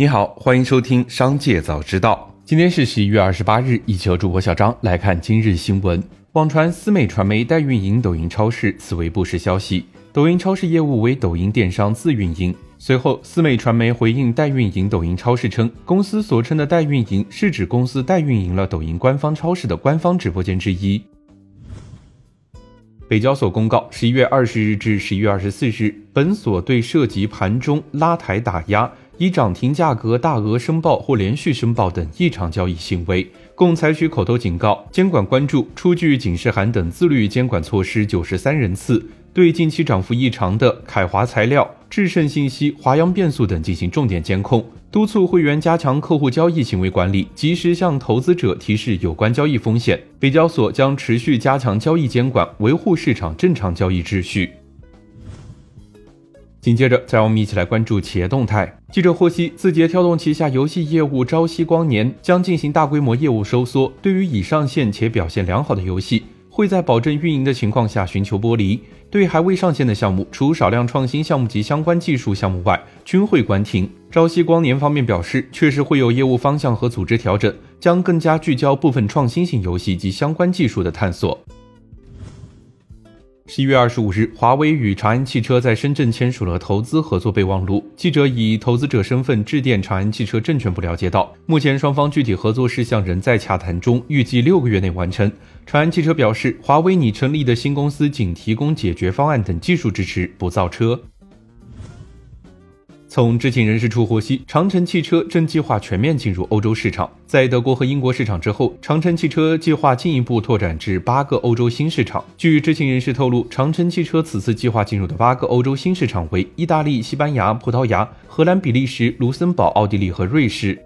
你好，欢迎收听《商界早知道》。今天是十一月二十八日，一起和主播小张来看今日新闻。网传思美传媒代运营抖音超市，此为不实消息。抖音超市业务为抖音电商自运营。随后，思美传媒回应代运营抖音超市称，公司所称的代运营是指公司代运营了抖音官方超市的官方直播间之一。北交所公告，十一月二十日至十一月二十四日，本所对涉及盘中拉抬打压。以涨停价格大额申报或连续申报等异常交易行为，共采取口头警告、监管关注、出具警示函等自律监管措施九十三人次。对近期涨幅异常的凯华材料、智胜信息、华阳变速等进行重点监控，督促会员加强客户交易行为管理，及时向投资者提示有关交易风险。北交所将持续加强交易监管，维护市场正常交易秩序。紧接着，再让我们一起来关注企业动态。记者获悉，字节跳动旗下游戏业务朝夕光年将进行大规模业务收缩。对于已上线且表现良好的游戏，会在保证运营的情况下寻求剥离；对还未上线的项目，除少量创新项目及相关技术项目外，均会关停。朝夕光年方面表示，确实会有业务方向和组织调整，将更加聚焦部分创新性游戏及相关技术的探索。十一月二十五日，华为与长安汽车在深圳签署了投资合作备忘录。记者以投资者身份致电长安汽车证券部了解到，目前双方具体合作事项仍在洽谈中，预计六个月内完成。长安汽车表示，华为拟成立的新公司仅提供解决方案等技术支持，不造车。从知情人士处获悉，长城汽车正计划全面进入欧洲市场。在德国和英国市场之后，长城汽车计划进一步拓展至八个欧洲新市场。据知情人士透露，长城汽车此次计划进入的八个欧洲新市场为意大利、西班牙、葡萄牙、荷兰、比利时、卢森堡、奥地利和瑞士。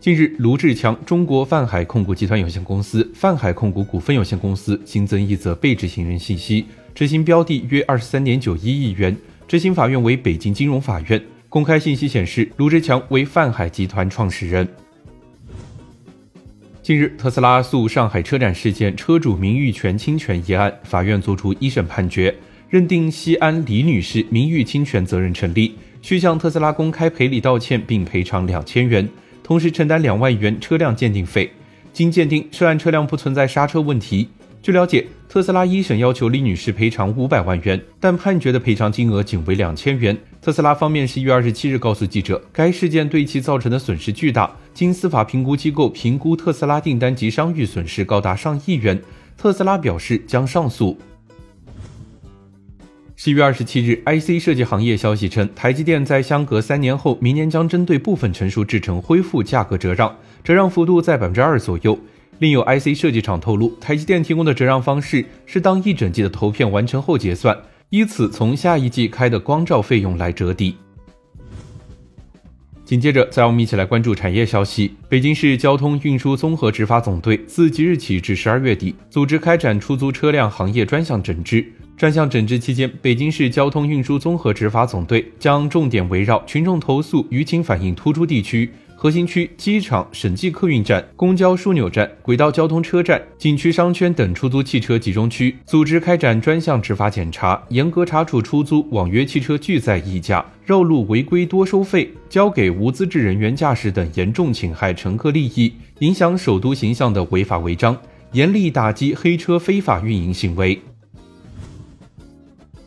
近日，卢志强中国泛海控股集团有限公司、泛海控股股份有限公司新增一则被执行人信息，执行标的约二十三点九一亿元。执行法院为北京金融法院。公开信息显示，卢志强为泛海集团创始人。近日，特斯拉诉上海车展事件车主名誉权侵权一案，法院作出一审判决，认定西安李女士名誉侵权责任成立，需向特斯拉公开赔礼道歉并赔偿两千元，同时承担两万元车辆鉴定费。经鉴定，涉案车辆不存在刹车问题。据了解，特斯拉一审要求李女士赔偿五百万元，但判决的赔偿金额仅为两千元。特斯拉方面十一月二十七日告诉记者，该事件对其造成的损失巨大，经司法评估机构评估，特斯拉订单及商誉损失高达上亿元。特斯拉表示将上诉。十一月二十七日，IC 设计行业消息称，台积电在相隔三年后，明年将针对部分成熟制程恢复价格折让，折让幅度在百分之二左右。另有 IC 设计厂透露，台积电提供的折让方式是当一整季的投片完成后结算，以此从下一季开的光照费用来折抵。紧接着，再让我们一起来关注产业消息。北京市交通运输综合执法总队自即日起至十二月底，组织开展出租车辆行业专项整治。专项整治期间，北京市交通运输综合执法总队将重点围绕群众投诉、舆情反映突出地区。核心区、机场、省际客运站、公交枢纽站、轨道交通车站、景区商圈等出租汽车集中区，组织开展专项执法检查，严格查处出租网约汽车拒载溢价、绕路违规多收费、交给无资质人员驾驶等严重侵害乘客利益、影响首都形象的违法违章，严厉打击黑车非法运营行为。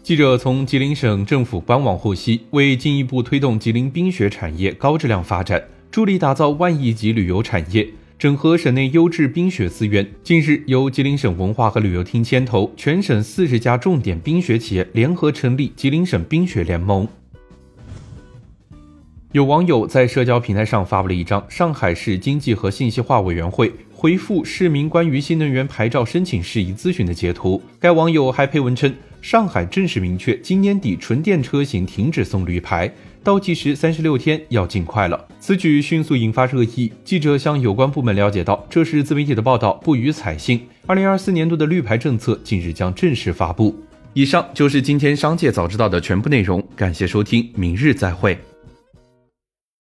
记者从吉林省政府官网获悉，为进一步推动吉林冰雪产业高质量发展。助力打造万亿级旅游产业，整合省内优质冰雪资源。近日，由吉林省文化和旅游厅牵头，全省四十家重点冰雪企业联合成立吉林省冰雪联盟。有网友在社交平台上发布了一张上海市经济和信息化委员会回复市民关于新能源牌照申请事宜咨询的截图。该网友还配文称，上海正式明确，今年底纯电车型停止送绿牌。倒计时三十六天，要尽快了。此举迅速引发热议。记者向有关部门了解到，这是自媒体的报道，不予采信。二零二四年度的绿牌政策近日将正式发布。以上就是今天商界早知道的全部内容，感谢收听，明日再会。